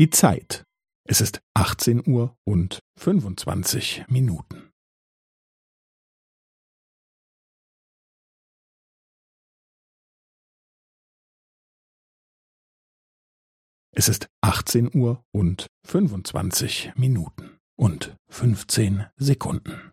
Die Zeit. Es ist 18 Uhr und 25 Minuten. Es ist 18 Uhr und 25 Minuten und 15 Sekunden.